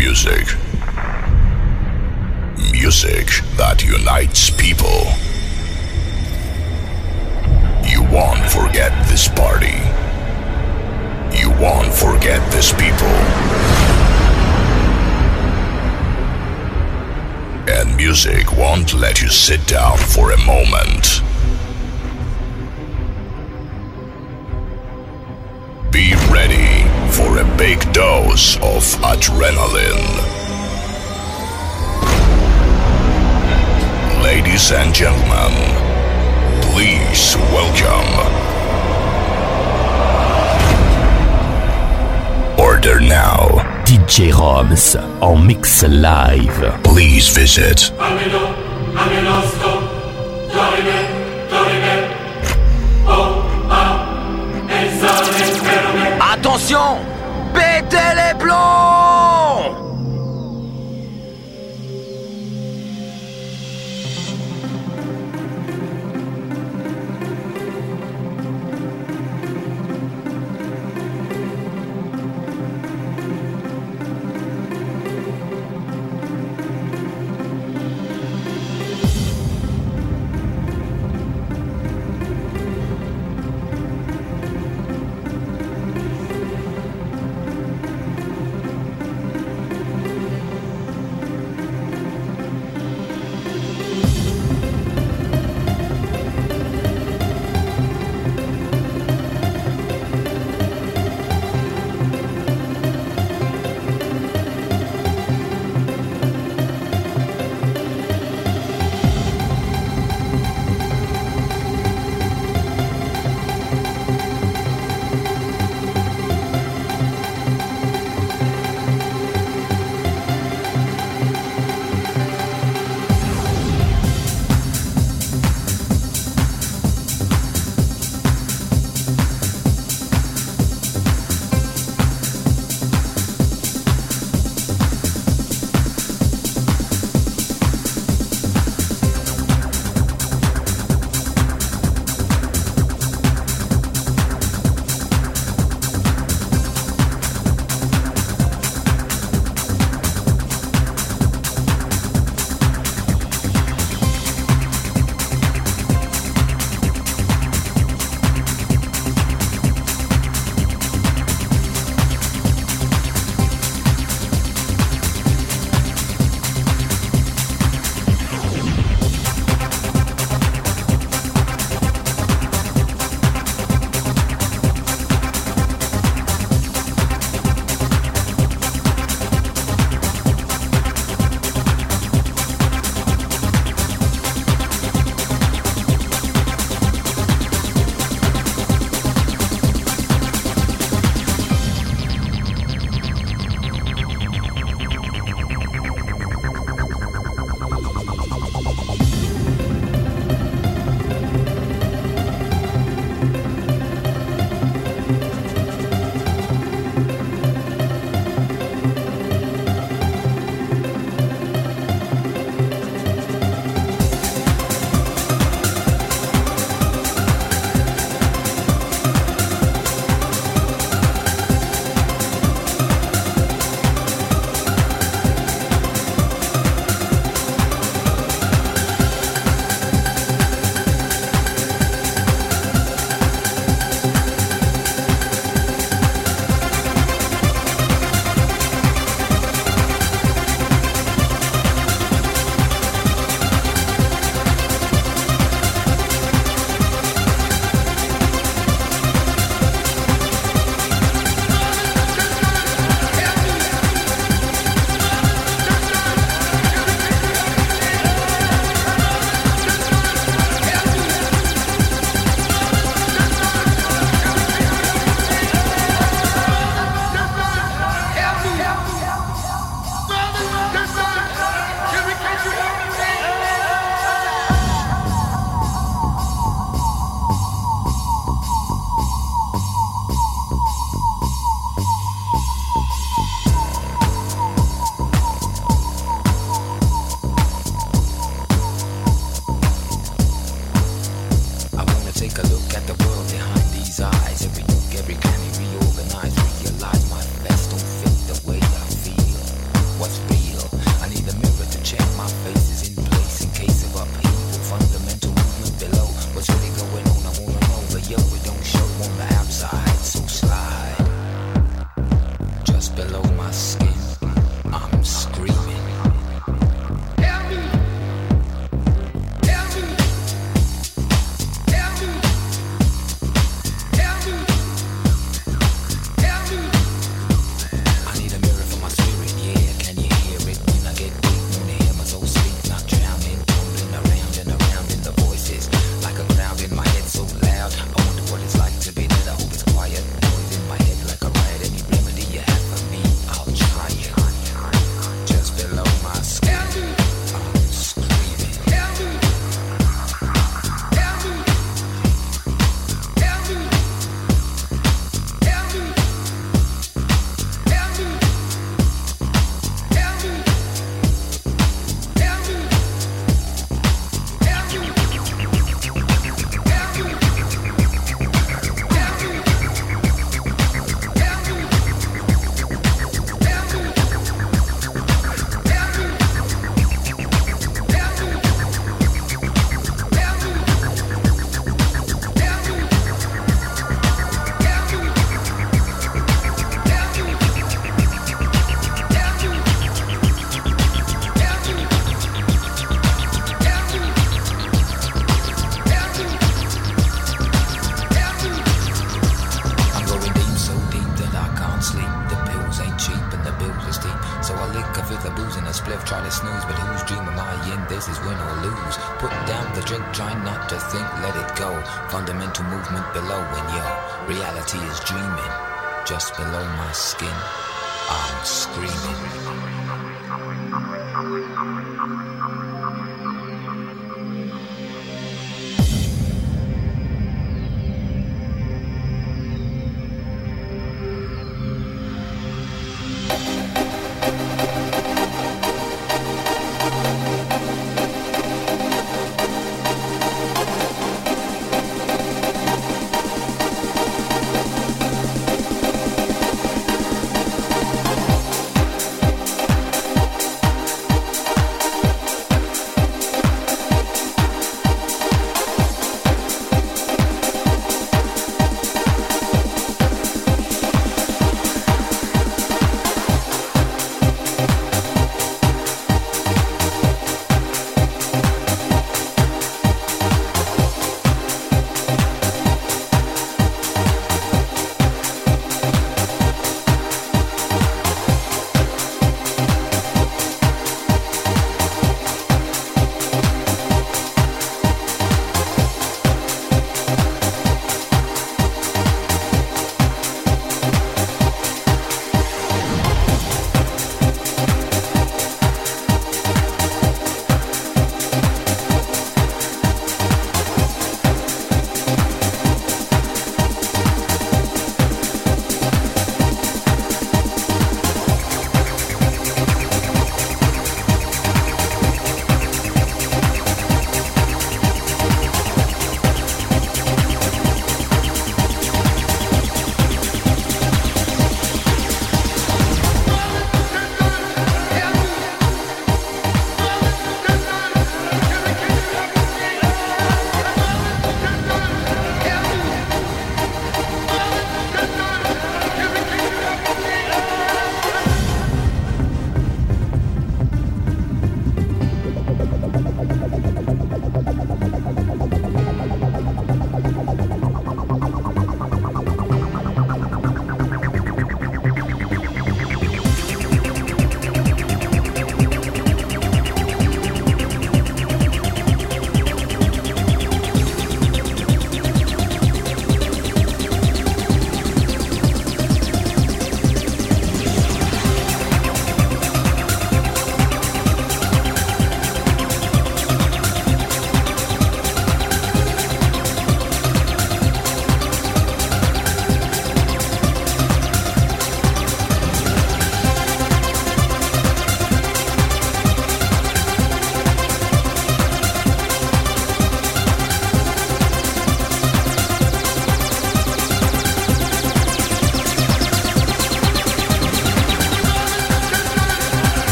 music. Music that unites people. You won't forget this party. You won't forget these people. And music won't let you sit down for a moment. Big dose of adrenaline. Ladies and gentlemen, please welcome. Order now. DJ Roms en mix live. Please visit Ameno, pueblo.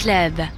Club.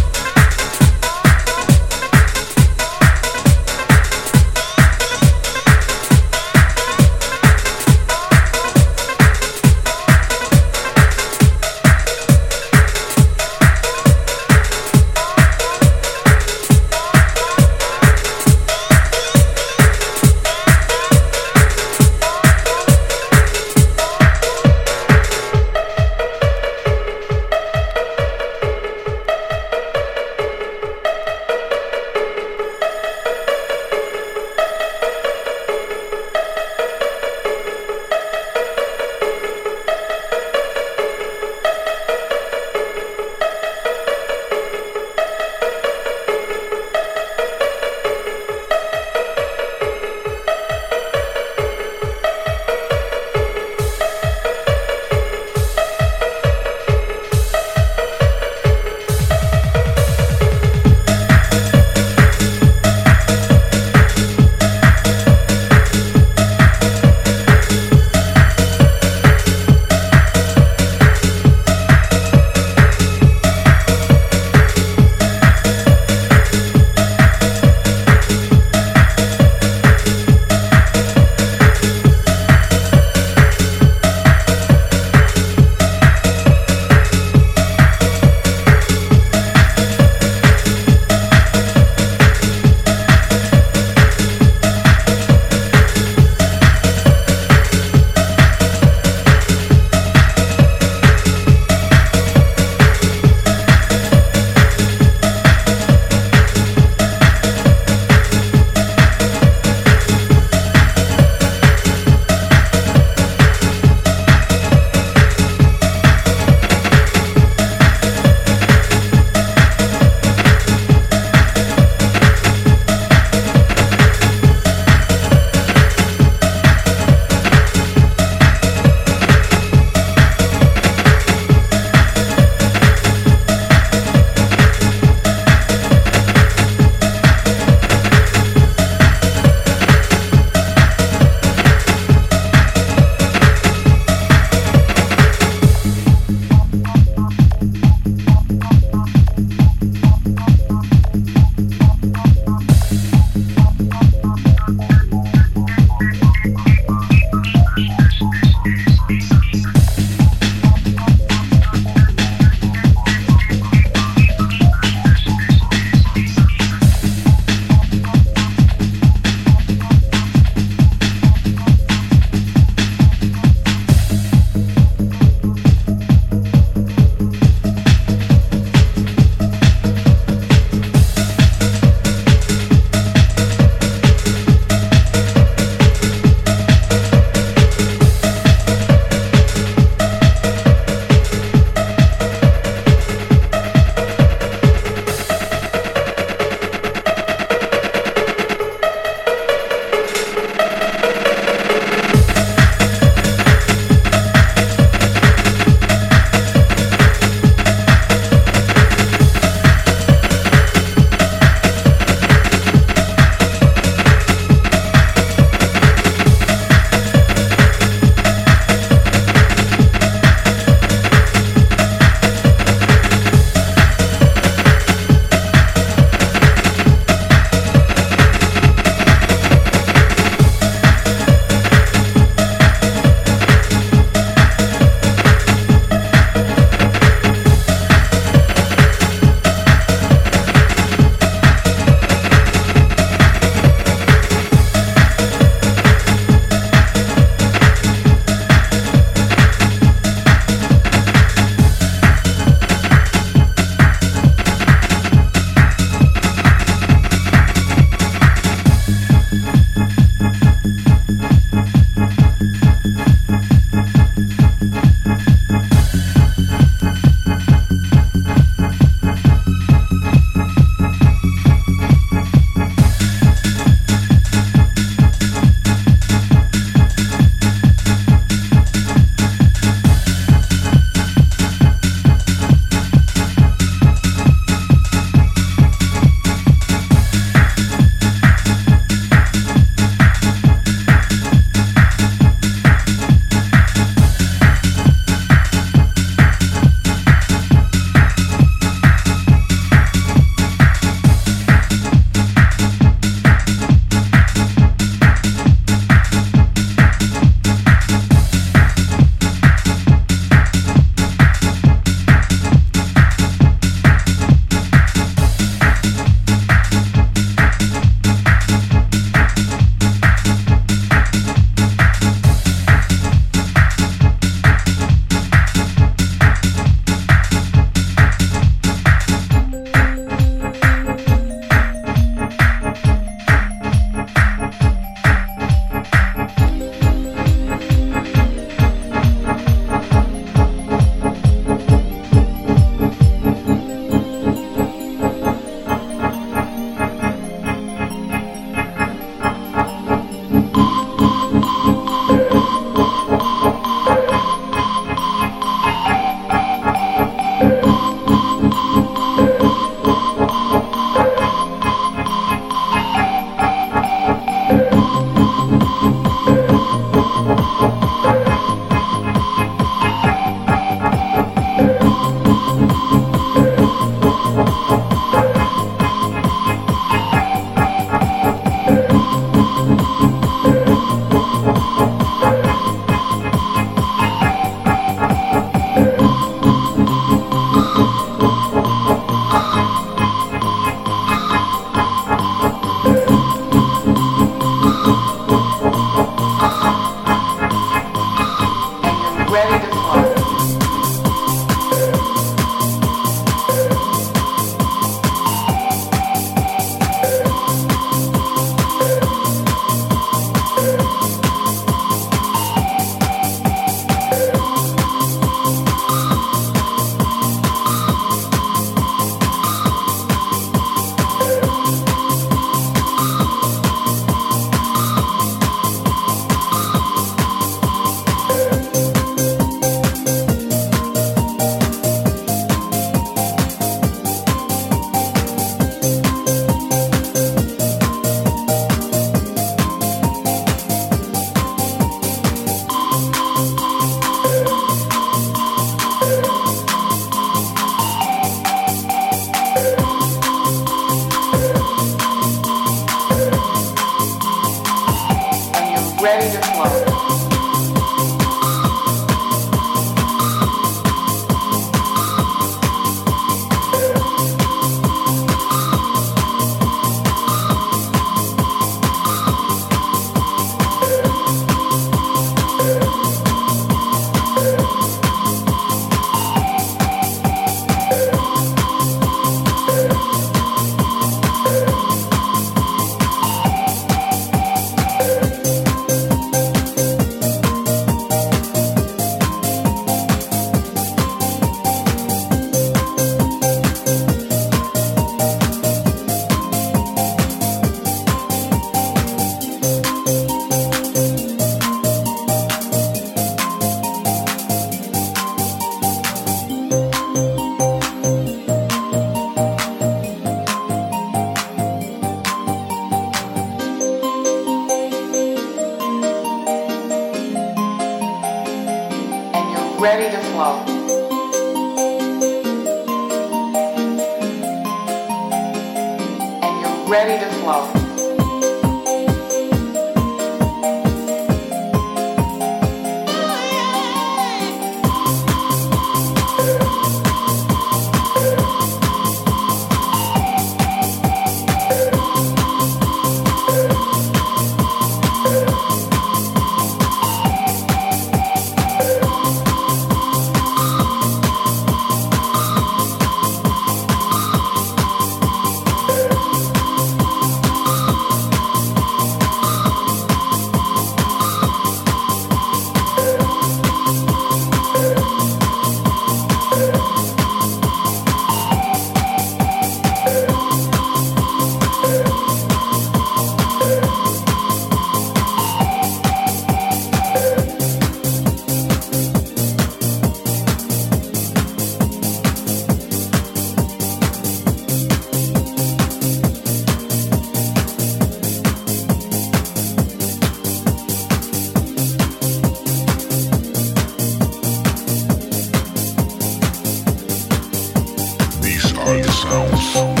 Sounds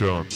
Colors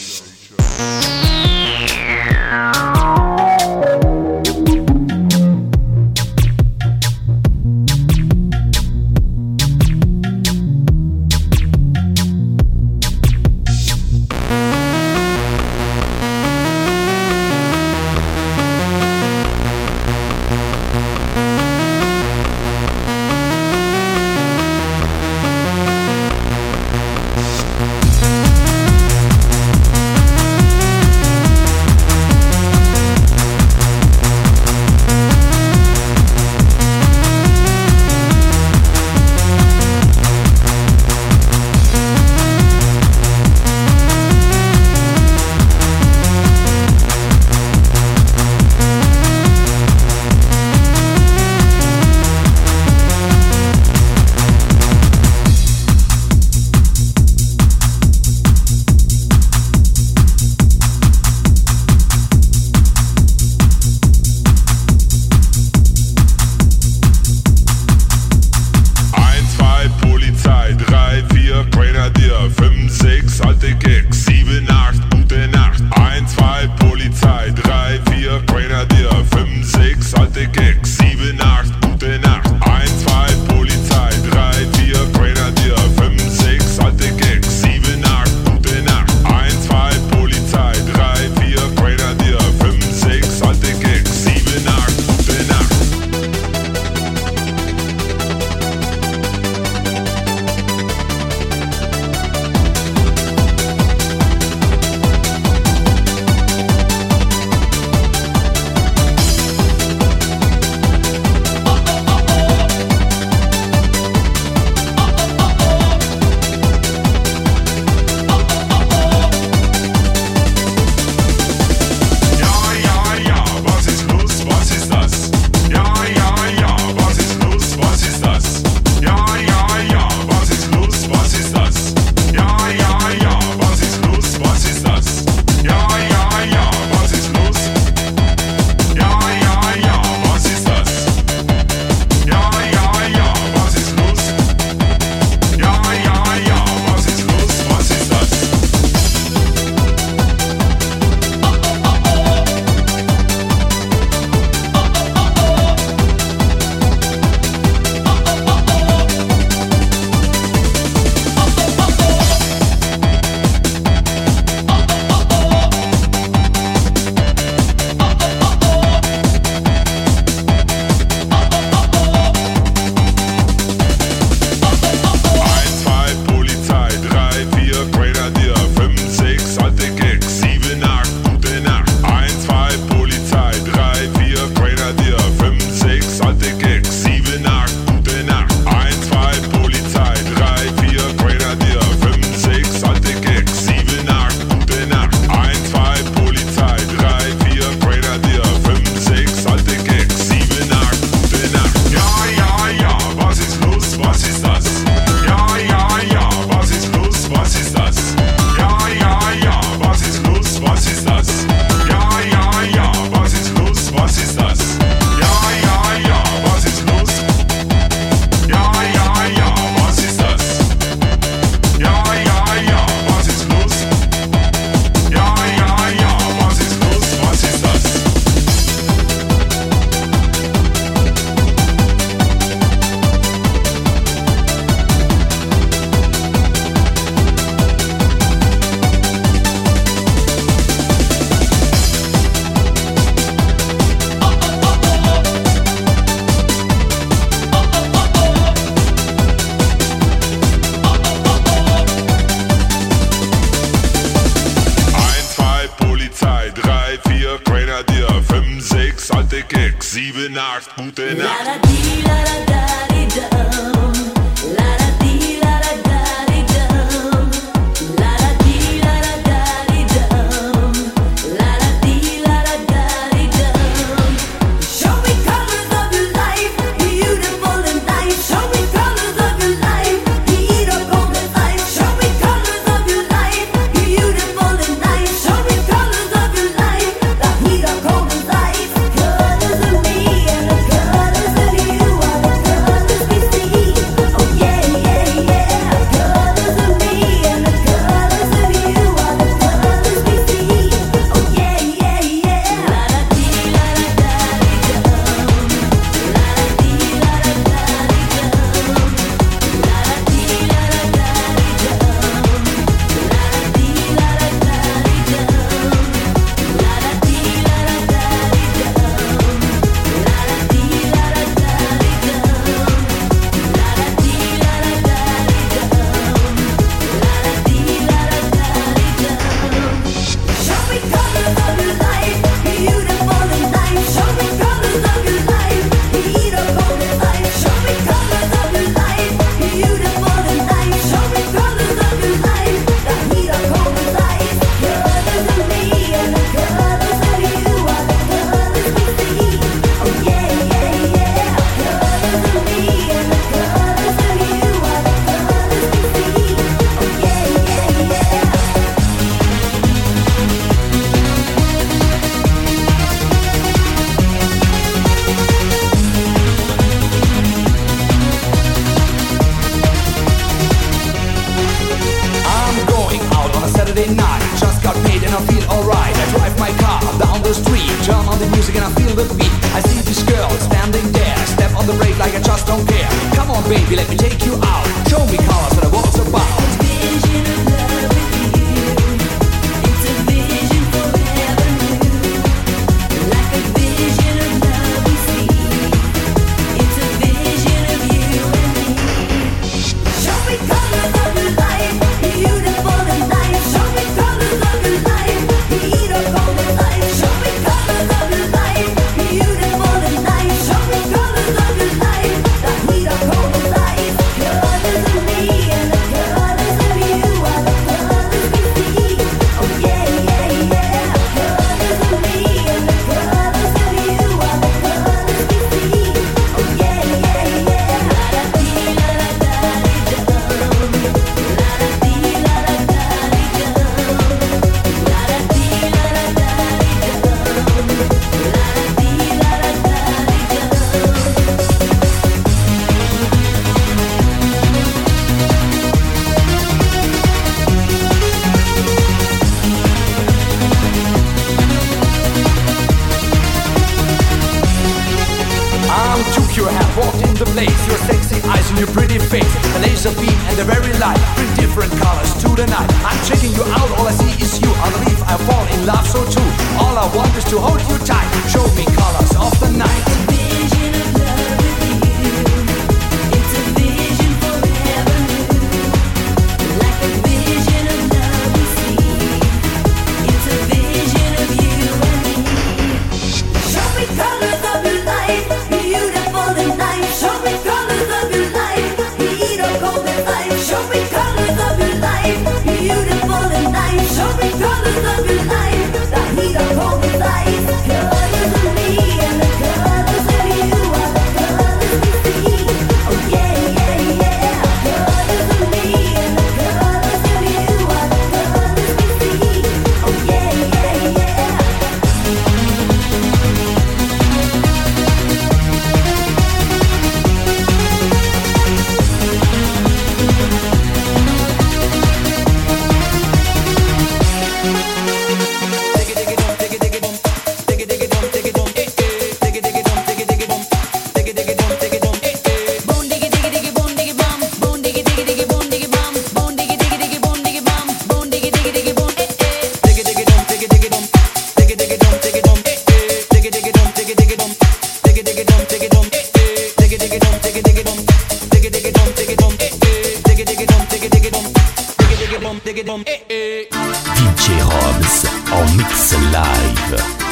DJ Roms en mix live.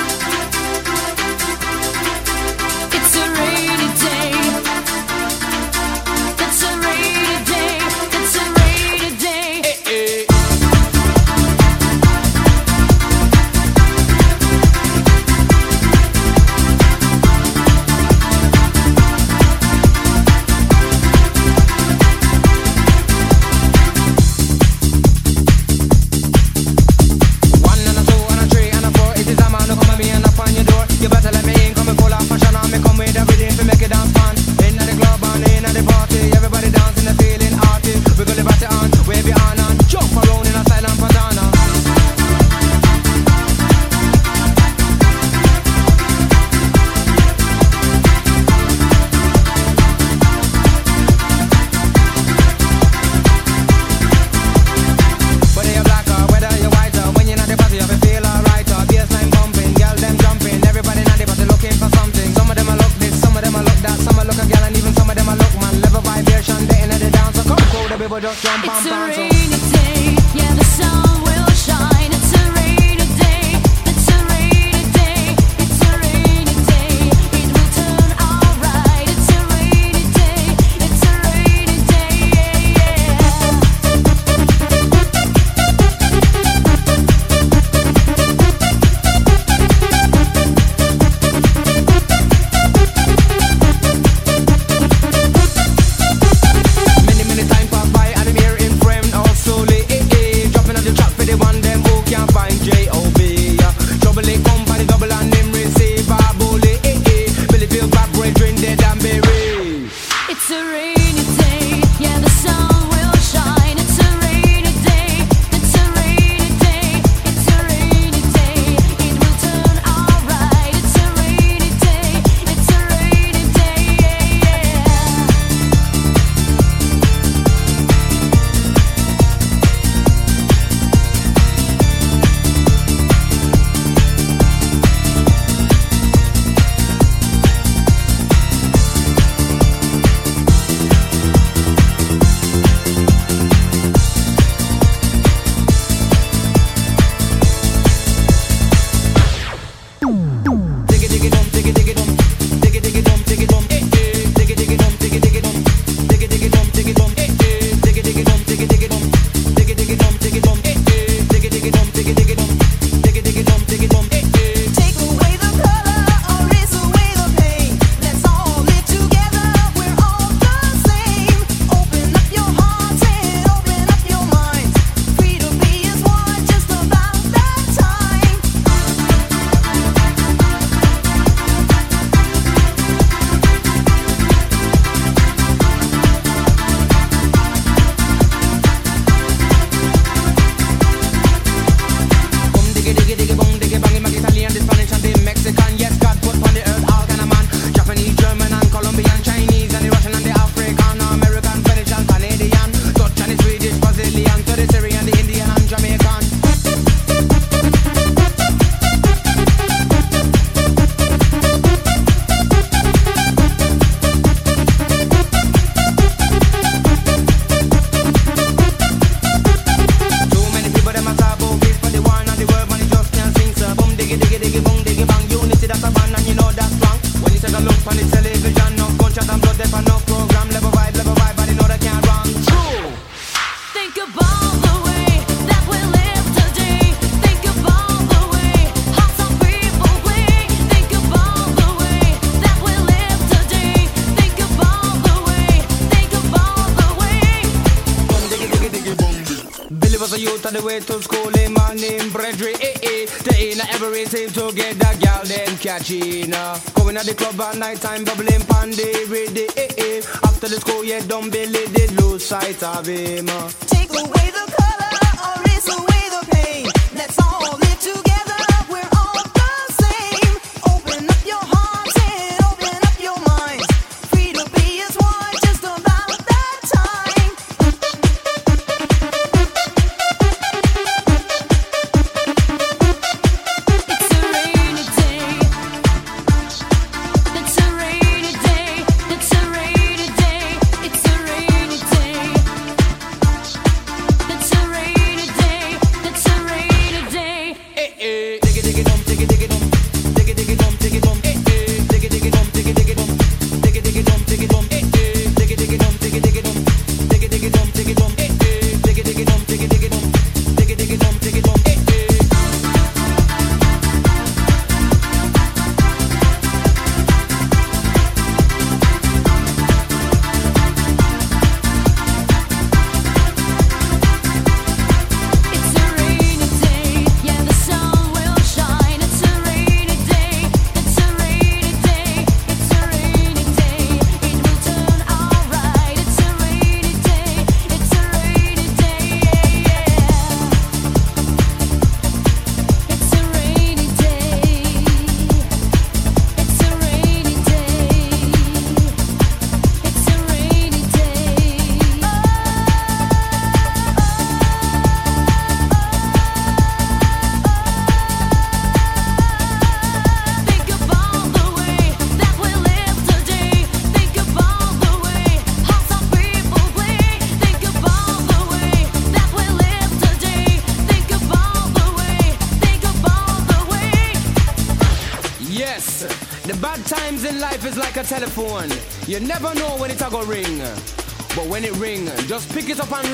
Catchina. Going at the club at night time, bubbling pandy with the eh eh. After the school, yeah, don't believe they lose sight of him. Take away the color, or erase away the pain. That's all.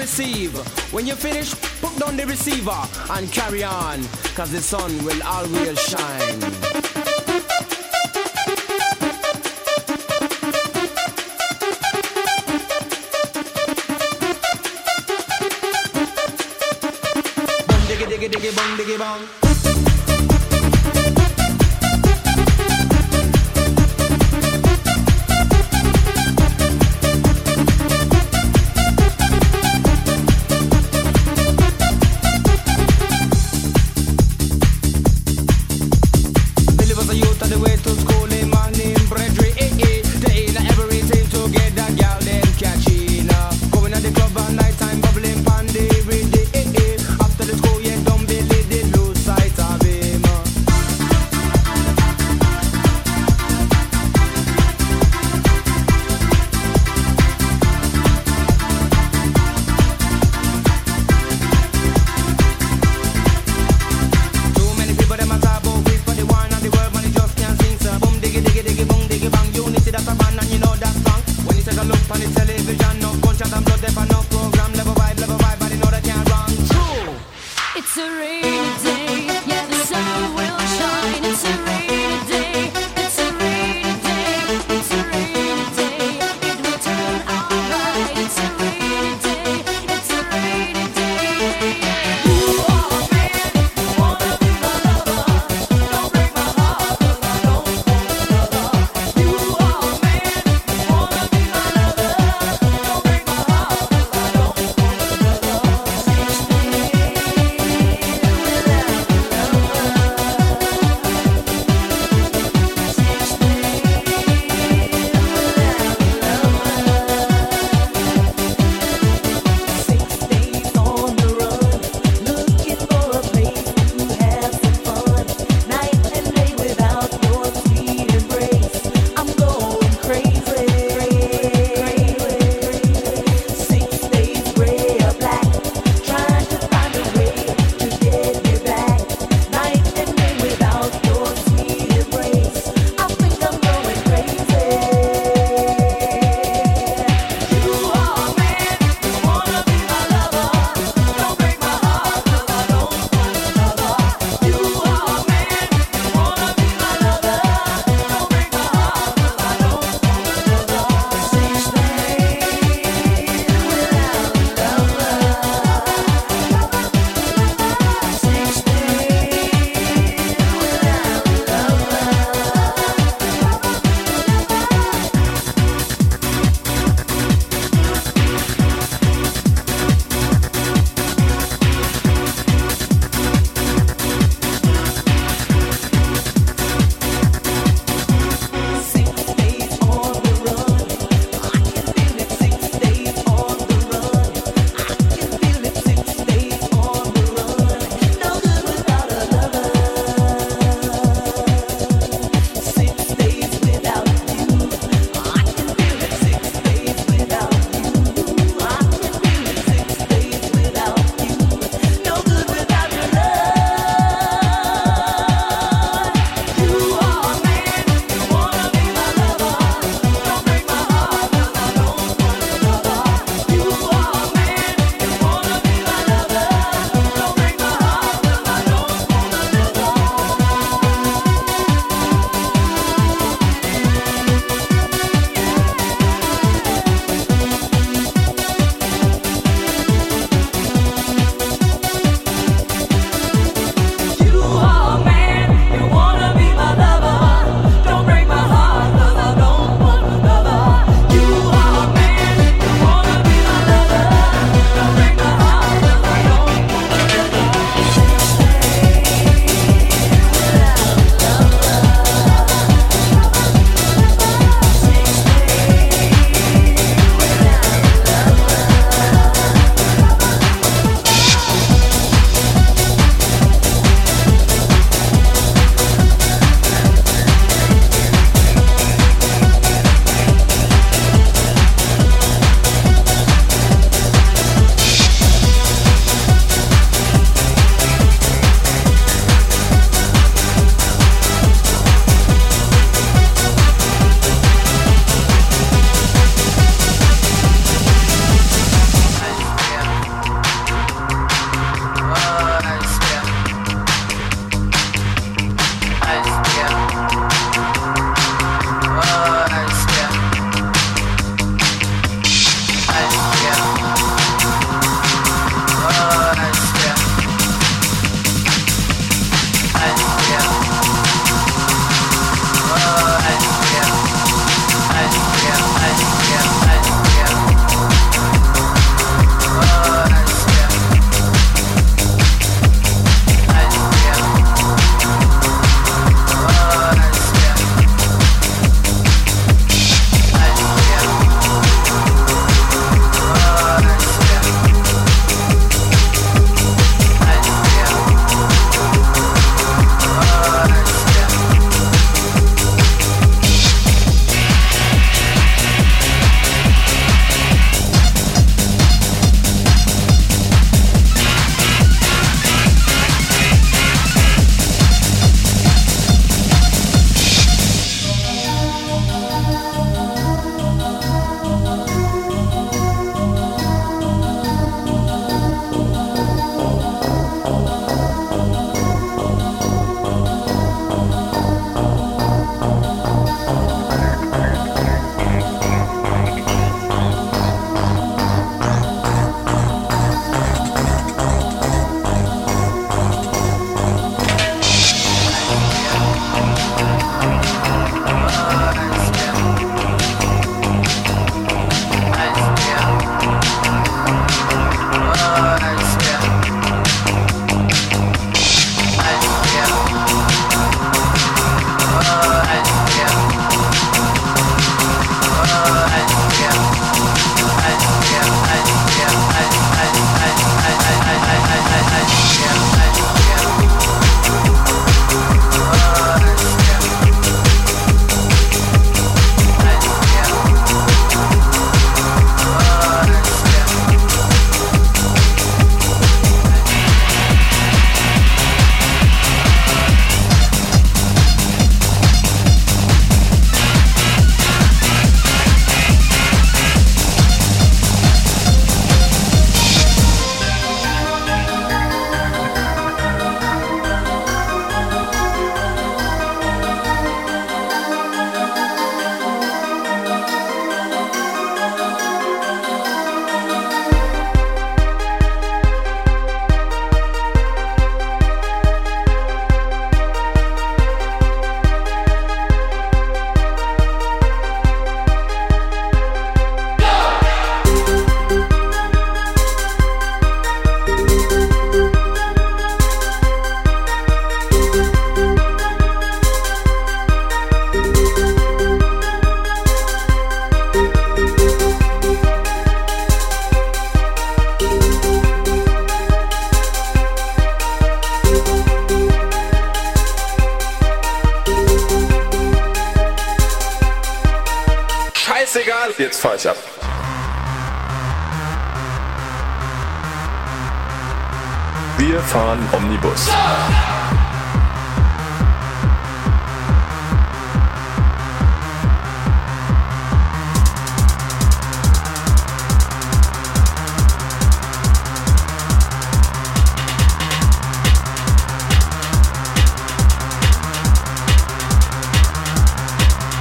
receive. When you finish, put down the receiver and carry on, cause the sun will always shine. It's a rainy day.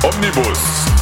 Omnibus.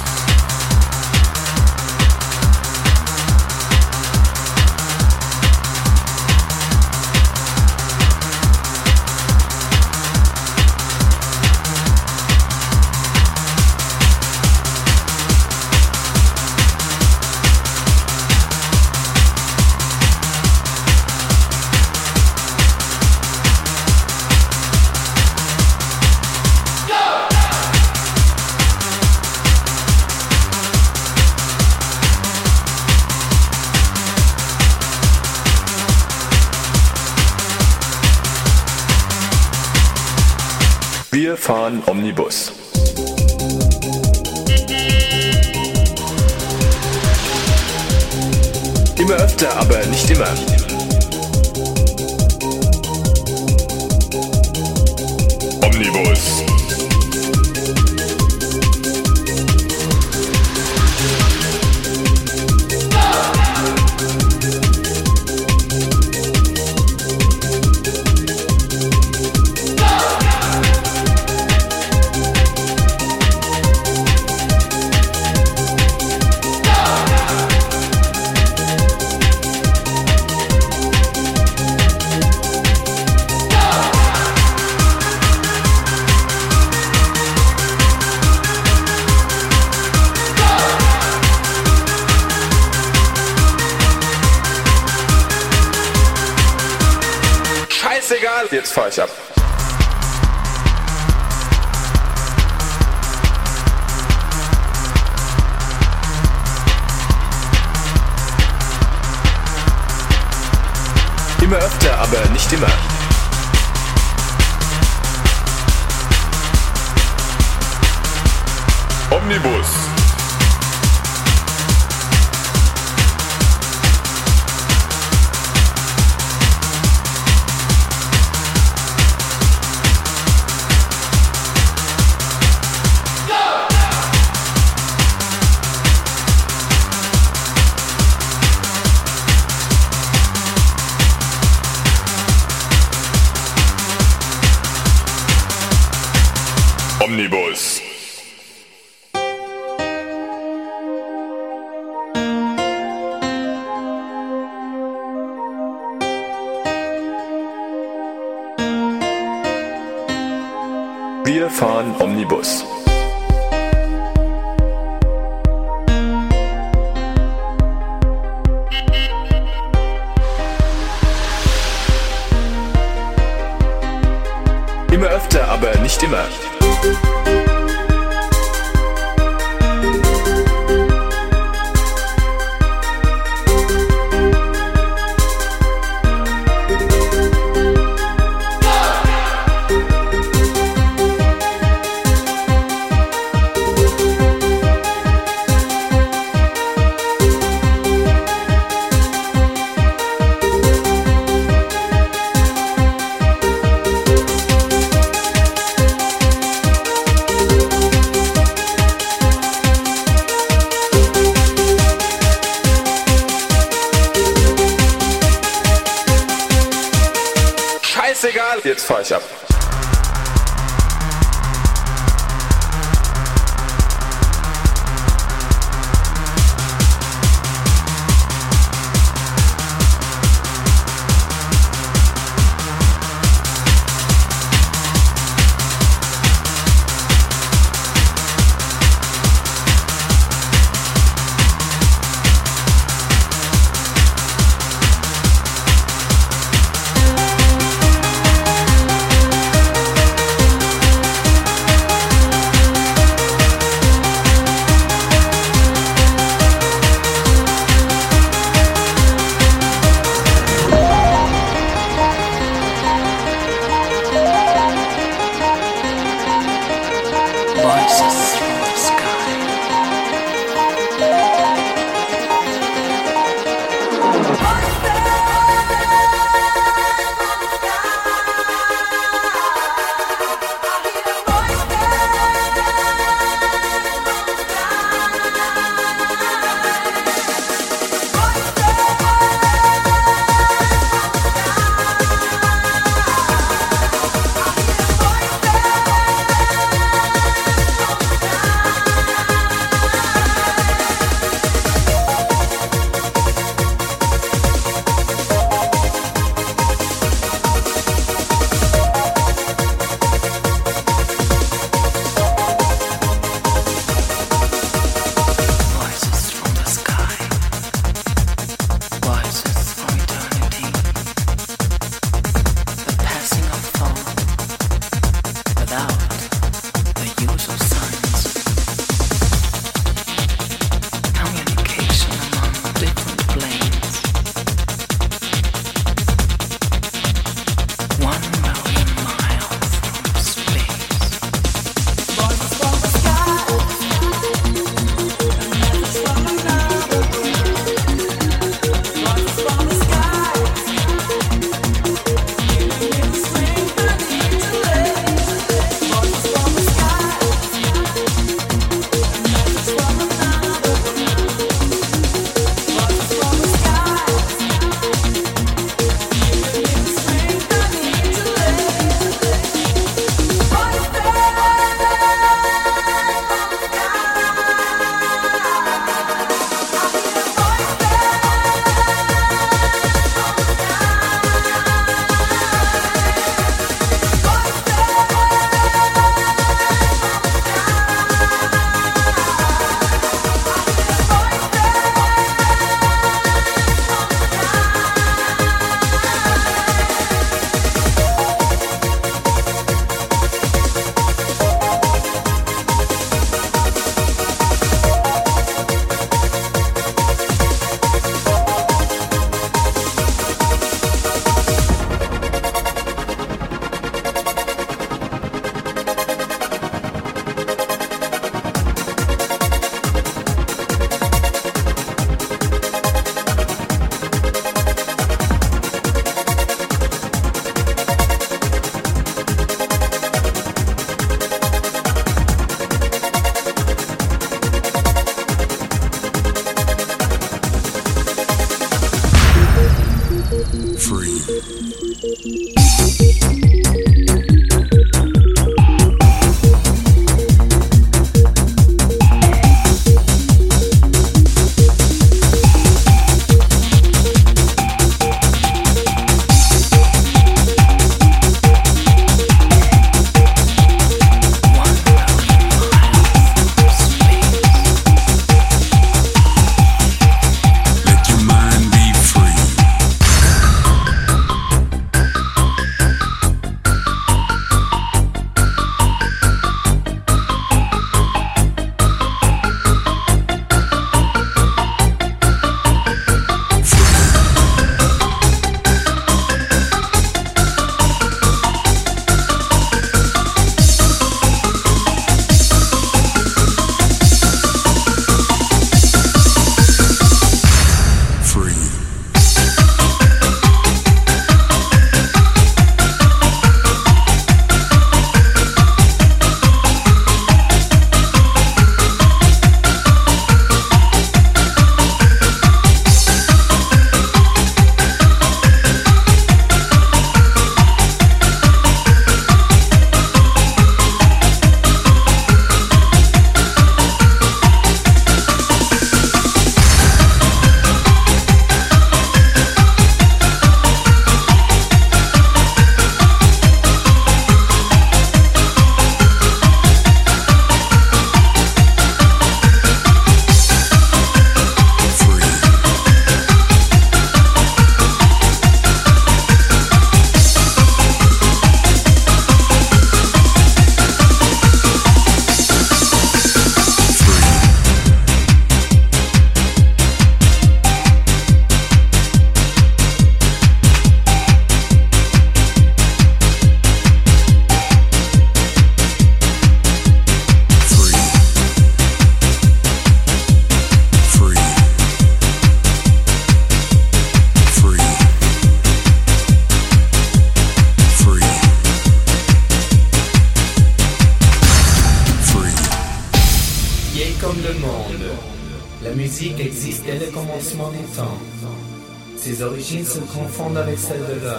confondre avec celle de l'homme.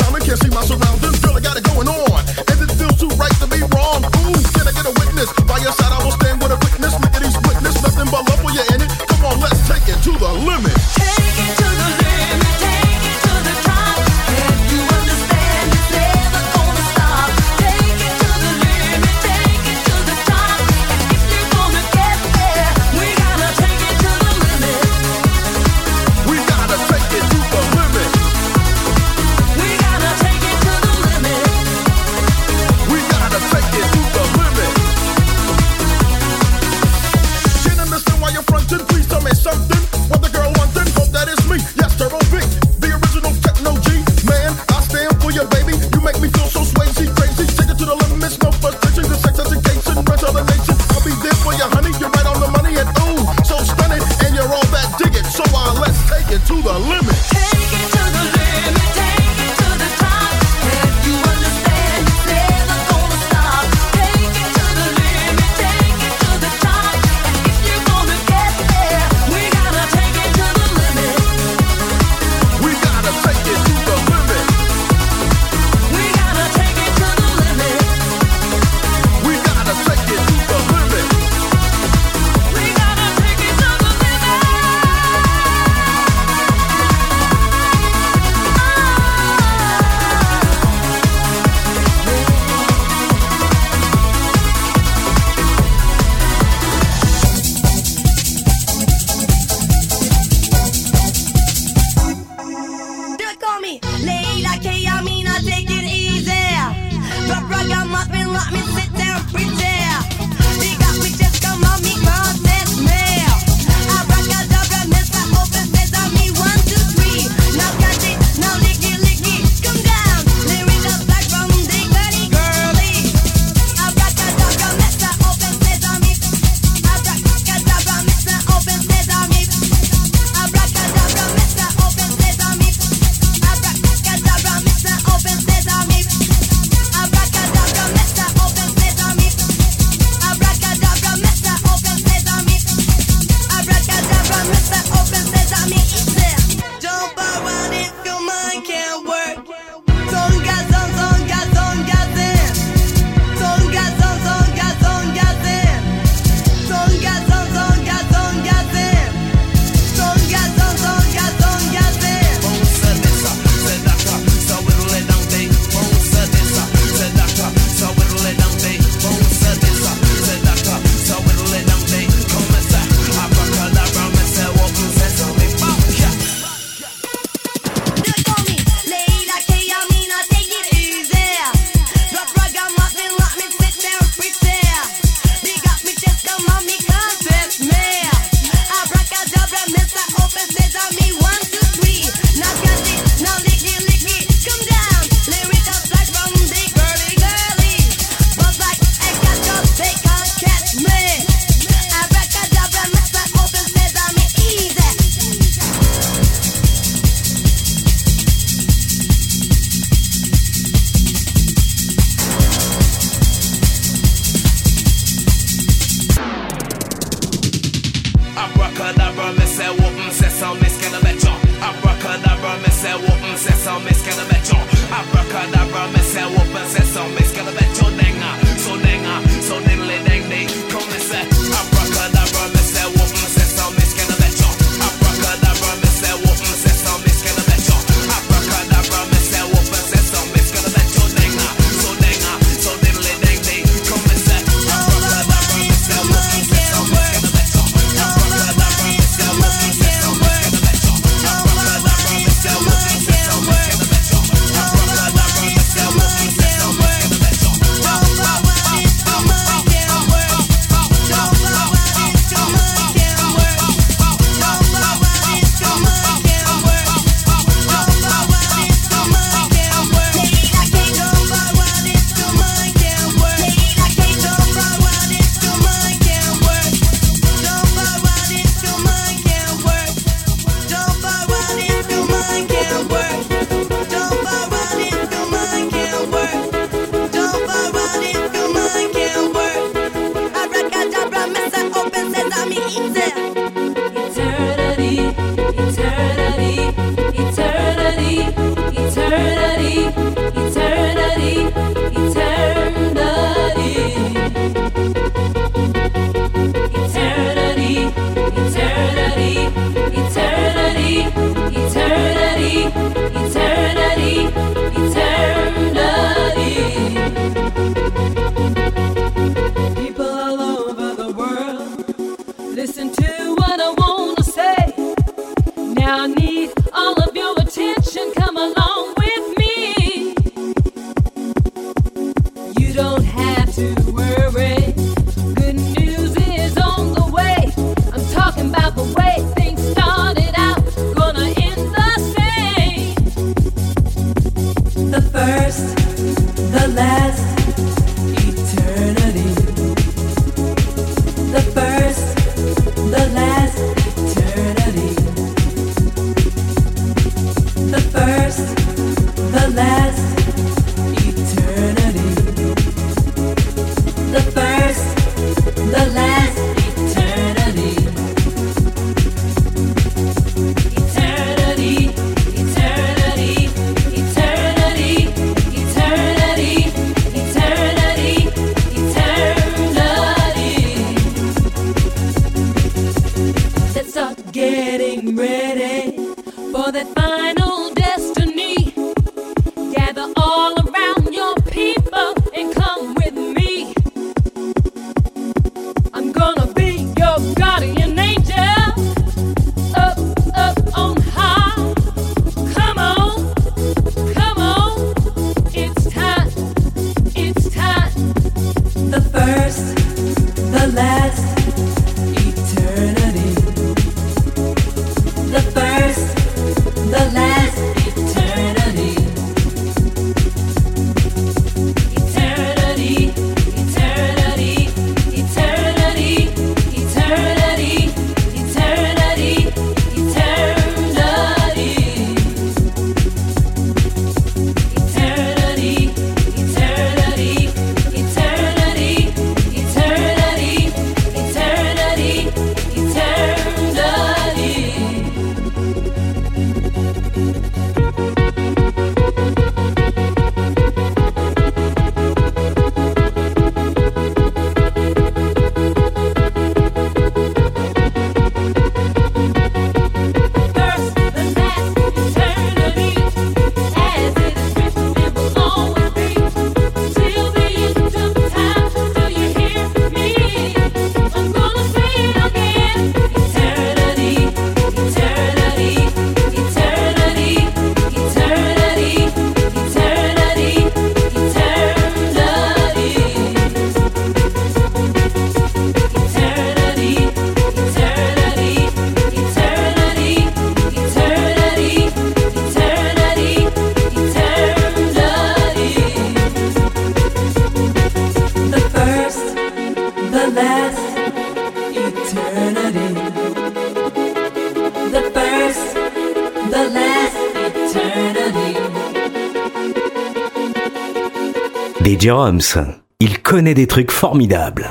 I can't see my surroundings. Il connaît des trucs formidables.